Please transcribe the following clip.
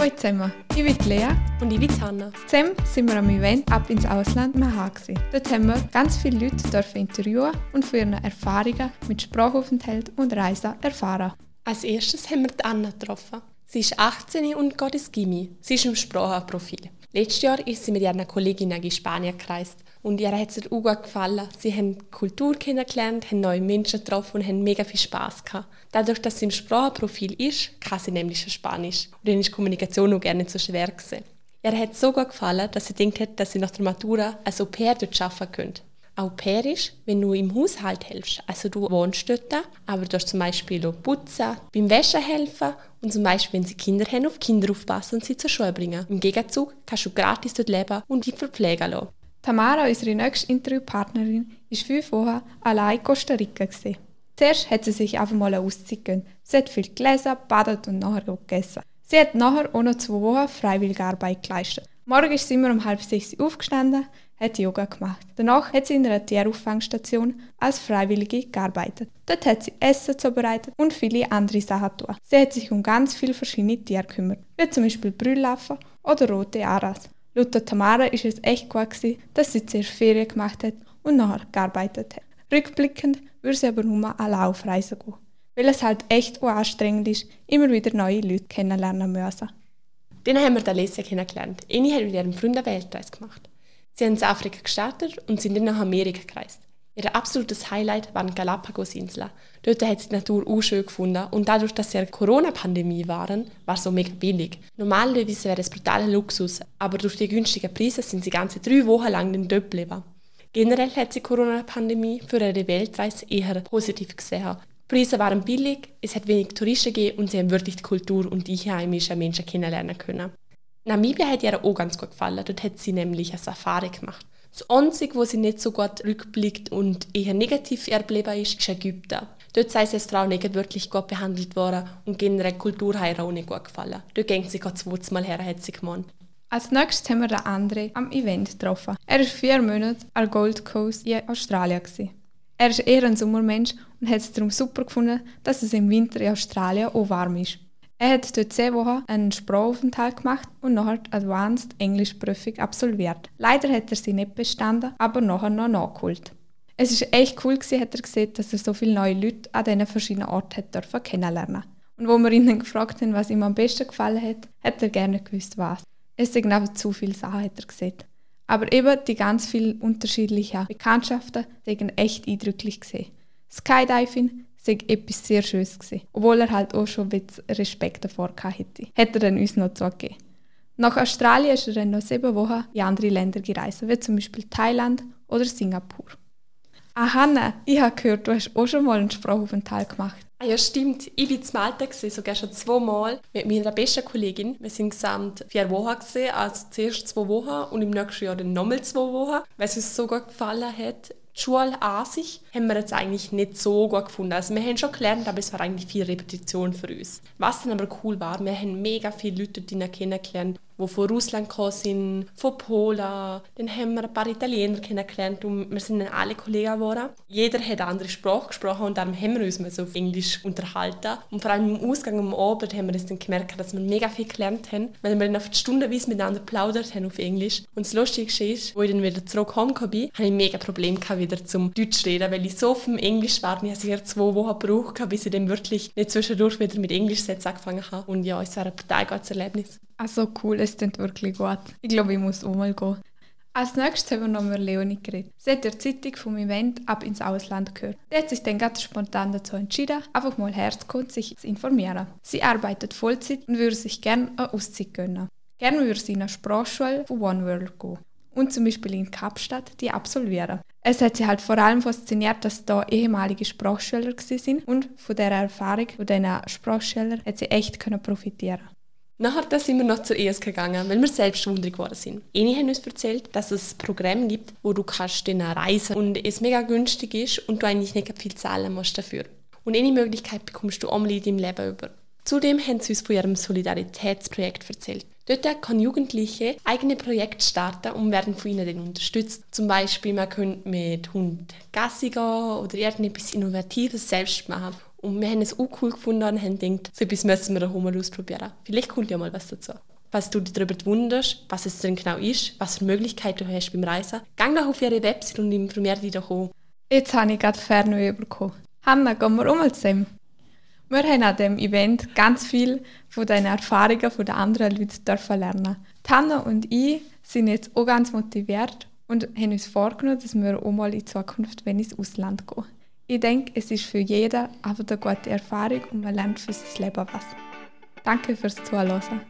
Hallo zusammen, ich bin Lea und ich bin Hanna. Zusammen sind wir am Event «Ab ins Ausland» Maha Dort haben wir ganz viele Leute dürfen interviewen und für ihre Erfahrungen mit Sprachaufenthalt und Reisen erfahren. Als erstes haben wir die Anna getroffen. Sie ist 18 und geht ins Gimmi. Sie ist im Sprachenprofil. Letztes Jahr ist sie mit ihren Kolleginnen in Spanien gereist und ihr hat es auch gut gefallen. Sie haben Kultur kennengelernt, haben neue Menschen getroffen und haben mega viel Spass gehabt. Dadurch, dass sie im Sprachenprofil ist, kann sie nämlich Spanisch. Und dann ist Kommunikation auch gerne nicht so schwer gewesen. Ihr hat es so gut gefallen, dass sie gedacht hat, dass sie nach der Matura als Au pair dort arbeiten könnte. Au pair ist, wenn du im Haushalt hilfst. Also du wohnst dort, aber du hast zum Beispiel auch putzen, beim Wäschen helfen und zum Beispiel, wenn sie Kinder haben, auf Kinder aufpassen und sie zur Schule bringen. Im Gegenzug kannst du gratis dort leben und dich verpflegen lassen. Tamara, unsere nächste Interviewpartnerin, war fünf Wochen allein in Costa Rica. Zuerst hat sie sich einfach mal eine Auszeit gegönnt. Sie hat viel gelesen, badet und nachher auch gegessen. Sie hat nachher auch noch zwei Wochen freiwillige Arbeit geleistet. Morgen ist sie immer um halb sechs aufgestanden, hat Yoga gemacht. Danach hat sie in einer Tierauffangstation als Freiwillige gearbeitet. Dort hat sie Essen zubereitet und viele andere Sachen getan. Sie hat sich um ganz viele verschiedene Tiere gekümmert, wie zum Beispiel Brüllaffen oder rote Aras. Laut Tamara ist es echt gut gewesen, dass sie zuerst Ferien gemacht hat und nachher gearbeitet hat. Rückblickend würde sie aber nur allein auf Reisen gehen, weil es halt echt anstrengend ist, immer wieder neue Leute kennenlernen müssen. Dann haben wir Alessia kennengelernt. Eine hat mit ihrem Freund eine Weltreise gemacht. Sie haben in Afrika gestartet und sind dann nach Amerika gereist. Ihr absolutes Highlight waren Galapagos-Inseln. Dort hat sie die Natur auch schön gefunden und dadurch, dass sie eine Corona-Pandemie waren, war es so mega billig. Normalerweise wäre es brutaler Luxus, aber durch die günstigen Preise sind sie ganze drei Wochen lang dort geblieben. Generell hat sie die Corona-Pandemie für ihre Weltreise eher positiv gesehen. Die Preise waren billig, es hat wenig Touristen gegeben und sie haben wirklich die Kultur und die einheimischen Menschen kennenlernen können. Namibia hat ihr auch ganz gut gefallen. Dort hat sie nämlich eine Safari gemacht. Das Einzige, wo sie nicht so gut rückblickt und eher negativ erblieben ist, ist Ägypten. Dort sei sie als Frau nicht wirklich gut behandelt worden und generell die Kultur hat auch nicht gut gefallen. Dort ging sie zweimal her, hat sie gemeint. Als nächstes haben wir den André am Event getroffen. Er war vier Monate an Gold Coast in Australien. Er ist eher ein Sommermensch und hat es darum super gefunden, dass es im Winter in Australien auch warm ist. Er hat dort zehn Wochen einen Sprachaufenthalt gemacht und nachher die Advanced English Prüfung absolviert. Leider hat er sie nicht bestanden, aber nachher noch nachgeholt. Es ist echt cool gewesen, hat er gesehen, dass er so viele neue Leute an diesen verschiedenen Orten hat dürfen kennenlernen. Und wo wir ihn gefragt haben, was ihm am besten gefallen hat, hat er gerne gewusst, was. Es sind aber zu viele Sachen, hat er gesehen. Aber eben die ganz vielen unterschiedlichen Bekanntschaften sind echt eindrücklich gesehen. Skydiving, sei etwas sehr Schönes gewesen. Obwohl er halt auch schon ein Respekt davor hatte. Hätte er dann uns noch zugegeben. Nach Australien ist er dann noch sieben Wochen in andere Länder gereist, wie zum Beispiel Thailand oder Singapur. Ah, Hanna, ich habe gehört, du hast auch schon mal einen Sprachaufenthalt gemacht. Ah, ja, stimmt. Ich war in Malta, sogar schon zweimal mit meiner besten Kollegin. Wir sind insgesamt vier Wochen, gewesen, also zuerst zwei Wochen und im nächsten Jahr dann nochmal zwei Wochen, weil es uns so gut gefallen hat. Die Schule an sich haben wir jetzt eigentlich nicht so gut gefunden. Also wir haben schon gelernt, aber es war eigentlich viel Repetition für uns. Was dann aber cool war, wir haben mega viele Leute kennengelernt, die von Russland gekommen sind, von Polen. Dann haben wir ein paar Italiener kennengelernt und wir sind dann alle Kollegen geworden. Jeder hat eine andere Sprache gesprochen und darum haben wir uns so auf Englisch unterhalten. Und vor allem im Ausgang am Abend haben wir dann gemerkt, dass wir mega viel gelernt haben, weil wir dann auf die stundenweise miteinander plaudert haben auf Englisch. Und das Lustige ist, wo ich dann wieder zurückgekommen bin, hatte ich mega Probleme wieder zum Deutsch reden, weil ich so dem Englisch war. Ich habe zwei Wochen gebraucht, bis ich dann wirklich nicht zwischendurch wieder mit Englischsätzen angefangen habe. Und ja, es war ein total gutes Erlebnis. Also cool, es klingt wirklich gut. Ich glaube, ich muss auch mal gehen. Als nächstes haben wir noch mit Leonie geredet. Sie hat der Zeitung vom Event ab ins Ausland gehört. Sie hat sich dann ganz spontan dazu entschieden, einfach mal herzukommen und sich zu informieren. Sie arbeitet Vollzeit und würde sich gerne eine Auszeit gönnen. Gerne würde sie in eine Sprachschule von One World gehen und zum Beispiel in Kapstadt die absolvieren. Es hat sie halt vor allem fasziniert, dass da ehemalige Sprachschüler sind und von der Erfahrung von diesen Sprachschülern hat sie echt profitieren Nachher sind wir noch zur ESK gegangen, weil wir selbst wundrig geworden sind. Eine haben uns erzählt, dass es ein Programm gibt, wo du kannst reisen und es mega günstig ist und du eigentlich nicht viel zahlen musst dafür. Und eine Möglichkeit bekommst du einmal in deinem Leben über. Zudem haben sie uns von ihrem Solidaritätsprojekt erzählt. Dort können Jugendliche eigene Projekte starten und werden von ihnen dann unterstützt. Zum Beispiel, man könnte mit Hund Gassi gehen oder irgendetwas Innovatives selbst machen. Und wir haben es auch cool gefunden und haben gedacht, so etwas müssen wir auch mal ausprobieren. Vielleicht kommt ja mal was dazu. Was du dich darüber wunderst, was es denn genau ist, was für Möglichkeiten du hast beim Reisen, geh doch auf ihre Website und informiere dich doch auch. Jetzt habe ich gerade Fernweh bekommen. Hanna, gehen wir um zusammen. Wir haben an diesem Event ganz viel von den Erfahrungen der anderen Leute dürfen lernen. Hanna und ich sind jetzt auch ganz motiviert und haben uns vorgenommen, dass wir auch mal in Zukunft ins Ausland gehen. Ich denke, es ist für jeden einfach eine gute Erfahrung und man lernt für sein Leben was. Danke fürs Zuhören.